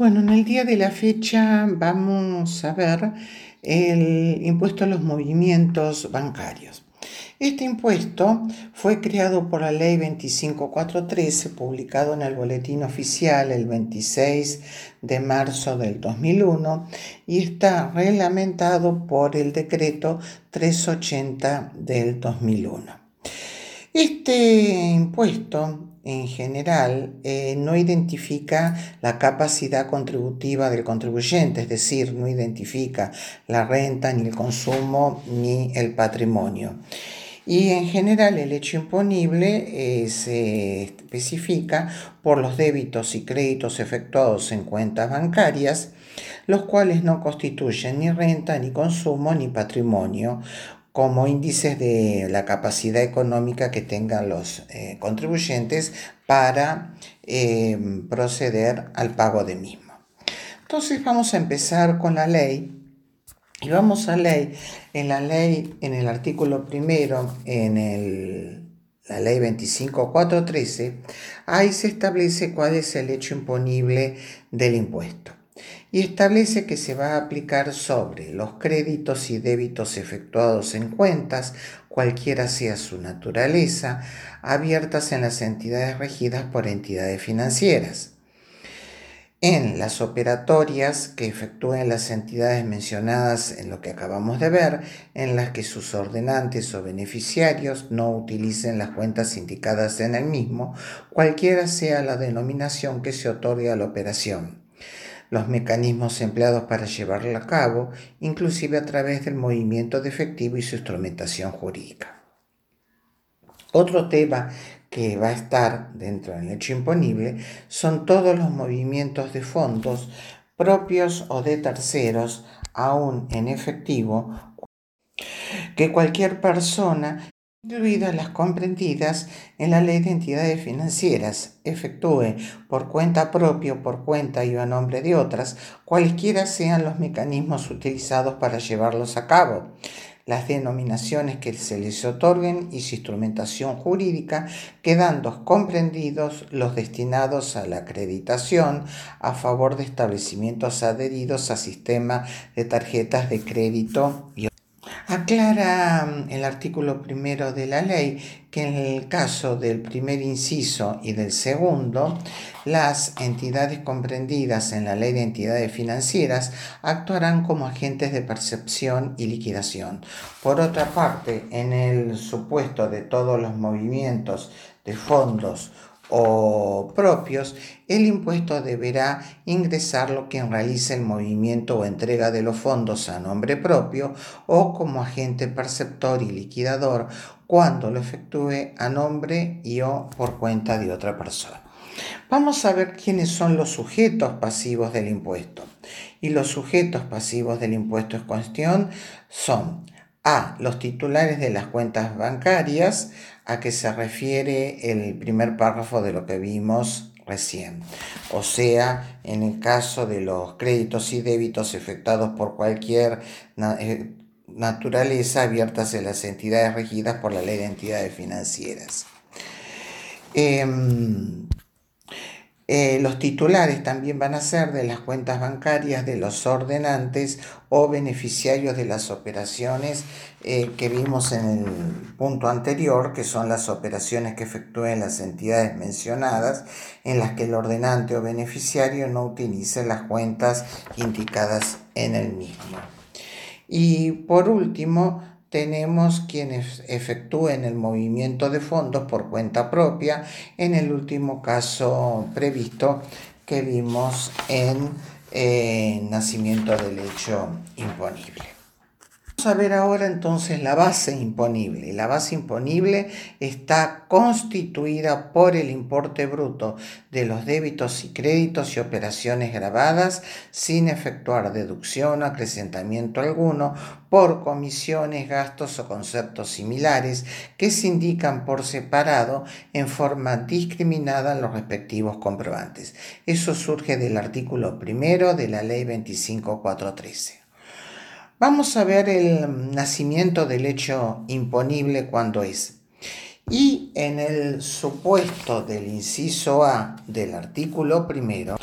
Bueno, en el día de la fecha vamos a ver el impuesto a los movimientos bancarios. Este impuesto fue creado por la ley 25413, publicado en el Boletín Oficial el 26 de marzo del 2001 y está reglamentado por el decreto 380 del 2001. Este impuesto en general eh, no identifica la capacidad contributiva del contribuyente, es decir, no identifica la renta, ni el consumo, ni el patrimonio. Y en general el hecho imponible eh, se especifica por los débitos y créditos efectuados en cuentas bancarias, los cuales no constituyen ni renta, ni consumo, ni patrimonio, como índices de la capacidad económica que tengan los eh, contribuyentes para eh, proceder al pago de mismo. Entonces vamos a empezar con la ley y vamos a ley, en la ley, en el artículo primero, en el, la ley 25413, ahí se establece cuál es el hecho imponible del impuesto y establece que se va a aplicar sobre los créditos y débitos efectuados en cuentas, cualquiera sea su naturaleza, abiertas en las entidades regidas por entidades financieras. En las operatorias que efectúen las entidades mencionadas en lo que acabamos de ver, en las que sus ordenantes o beneficiarios no utilicen las cuentas indicadas en el mismo, cualquiera sea la denominación que se otorgue a la operación los mecanismos empleados para llevarla a cabo, inclusive a través del movimiento de efectivo y su instrumentación jurídica. Otro tema que va a estar dentro del hecho imponible son todos los movimientos de fondos propios o de terceros, aún en efectivo, que cualquier persona incluidas las comprendidas en la ley de entidades financieras, efectúe por cuenta propia por cuenta y a nombre de otras, cualesquiera sean los mecanismos utilizados para llevarlos a cabo, las denominaciones que se les otorguen y su instrumentación jurídica, quedando comprendidos los destinados a la acreditación a favor de establecimientos adheridos a sistema de tarjetas de crédito y Aclara mm, el artículo primero de la ley que en el caso del primer inciso y del segundo, las entidades comprendidas en la ley de entidades financieras actuarán como agentes de percepción y liquidación. Por otra parte, en el supuesto de todos los movimientos de fondos o propios, el impuesto deberá ingresar lo quien realice el movimiento o entrega de los fondos a nombre propio o como agente perceptor y liquidador cuando lo efectúe a nombre y o por cuenta de otra persona. Vamos a ver quiénes son los sujetos pasivos del impuesto. Y los sujetos pasivos del impuesto en cuestión son a. Los titulares de las cuentas bancarias, a que se refiere el primer párrafo de lo que vimos recién. O sea, en el caso de los créditos y débitos efectuados por cualquier eh, naturaleza abiertas en las entidades regidas por la ley de entidades financieras. Em, eh, los titulares también van a ser de las cuentas bancarias de los ordenantes o beneficiarios de las operaciones eh, que vimos en el punto anterior, que son las operaciones que efectúen las entidades mencionadas, en las que el ordenante o beneficiario no utilice las cuentas indicadas en el mismo. Y por último, tenemos quienes efectúen el movimiento de fondos por cuenta propia, en el último caso previsto que vimos en eh, nacimiento del hecho imponible. A ver ahora entonces la base imponible. La base imponible está constituida por el importe bruto de los débitos y créditos y operaciones grabadas sin efectuar deducción o acrecentamiento alguno por comisiones, gastos o conceptos similares que se indican por separado en forma discriminada en los respectivos comprobantes. Eso surge del artículo primero de la ley 25413. Vamos a ver el nacimiento del hecho imponible cuando es. Y en el supuesto del inciso A del artículo primero,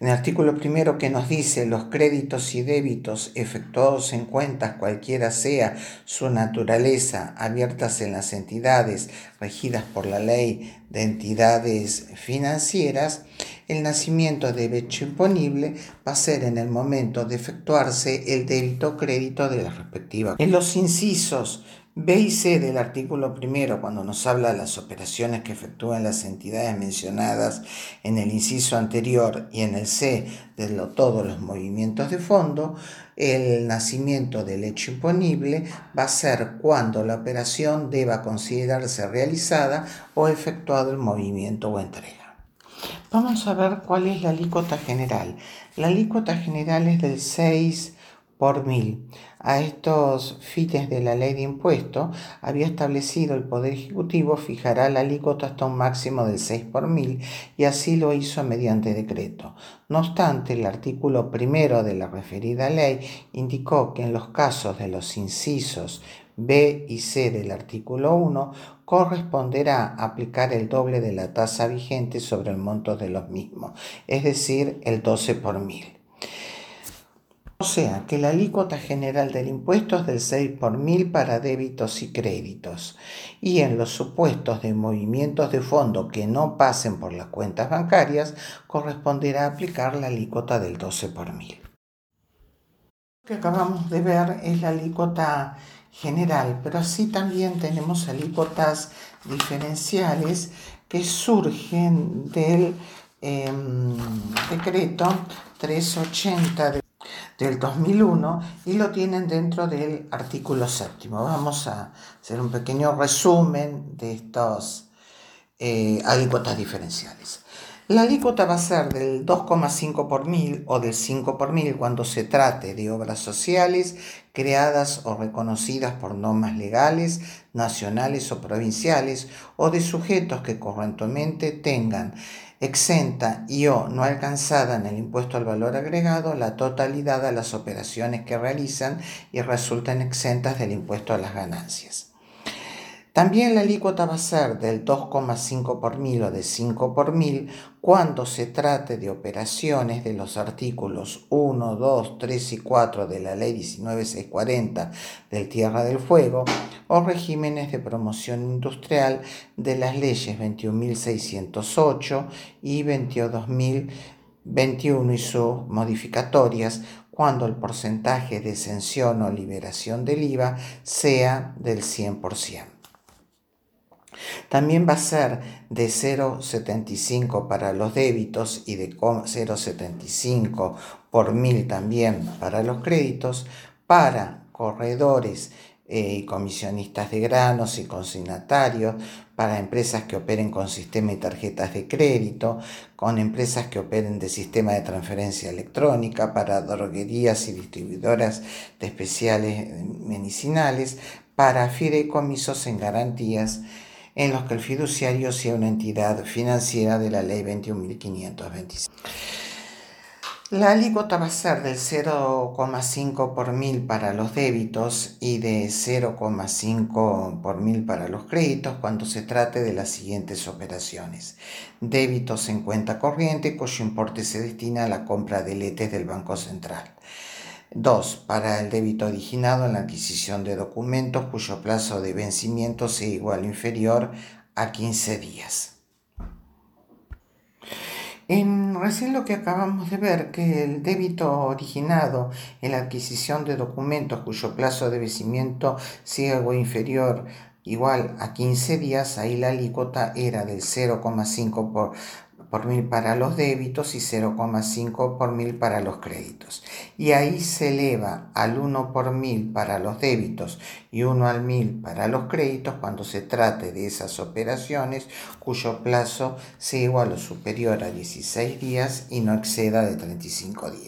En el artículo primero que nos dice los créditos y débitos efectuados en cuentas cualquiera sea su naturaleza, abiertas en las entidades regidas por la ley de entidades financieras, el nacimiento de hecho imponible va a ser en el momento de efectuarse el débito o crédito de la respectiva. En los incisos B y C del artículo primero, cuando nos habla de las operaciones que efectúan las entidades mencionadas en el inciso anterior y en el C de todos los movimientos de fondo, el nacimiento del hecho imponible va a ser cuando la operación deba considerarse realizada o efectuado el movimiento o entrega. Vamos a ver cuál es la alícuota general. La alícuota general es del 6 por mil. A estos fines de la ley de impuestos había establecido el Poder Ejecutivo fijará la alícuota hasta un máximo del 6 por mil y así lo hizo mediante decreto. No obstante, el artículo primero de la referida ley indicó que en los casos de los incisos B y C del artículo 1 corresponderá aplicar el doble de la tasa vigente sobre el monto de los mismos, es decir, el 12 por mil. O sea que la alícuota general del impuesto es del 6 por mil para débitos y créditos. Y en los supuestos de movimientos de fondo que no pasen por las cuentas bancarias, corresponderá aplicar la alícuota del 12 por mil. Lo que acabamos de ver es la alícuota general, pero así también tenemos alícuotas diferenciales que surgen del em, decreto 380 de del 2001 y lo tienen dentro del artículo séptimo. Vamos a hacer un pequeño resumen de estos eh, diferenciales. La alícuota va a ser del 2,5 por mil o del 5 por mil cuando se trate de obras sociales creadas o reconocidas por normas legales, nacionales o provinciales o de sujetos que correntemente tengan exenta y o no alcanzada en el impuesto al valor agregado la totalidad de las operaciones que realizan y resultan exentas del impuesto a las ganancias. También la alícuota va a ser del 2,5 por mil o de 5 por mil cuando se trate de operaciones de los artículos 1, 2, 3 y 4 de la Ley 19640 del Tierra del Fuego o regímenes de promoción industrial de las leyes 21.608 y 22.021 y sus modificatorias cuando el porcentaje de exención o liberación del IVA sea del 100%. También va a ser de 0,75 para los débitos y de 0,75 por mil también para los créditos, para corredores eh, y comisionistas de granos y consignatarios, para empresas que operen con sistema y tarjetas de crédito, con empresas que operen de sistema de transferencia electrónica, para droguerías y distribuidoras de especiales medicinales, para fideicomisos en garantías en los que el fiduciario sea una entidad financiera de la ley 21.526. La alícuota va a ser del 0,5 por mil para los débitos y de 0,5 por mil para los créditos cuando se trate de las siguientes operaciones. Débitos en cuenta corriente cuyo importe se destina a la compra de letes del Banco Central. 2. Para el débito originado en la adquisición de documentos cuyo plazo de vencimiento sea igual o inferior a 15 días. En recién lo que acabamos de ver, que el débito originado en la adquisición de documentos cuyo plazo de vencimiento sea o inferior igual a 15 días, ahí la alícuota era del 0,5 por mil para los débitos y 0,5 por mil para los créditos. Y ahí se eleva al 1 por mil para los débitos y 1 al mil para los créditos cuando se trate de esas operaciones cuyo plazo sea igual o superior a 16 días y no exceda de 35 días.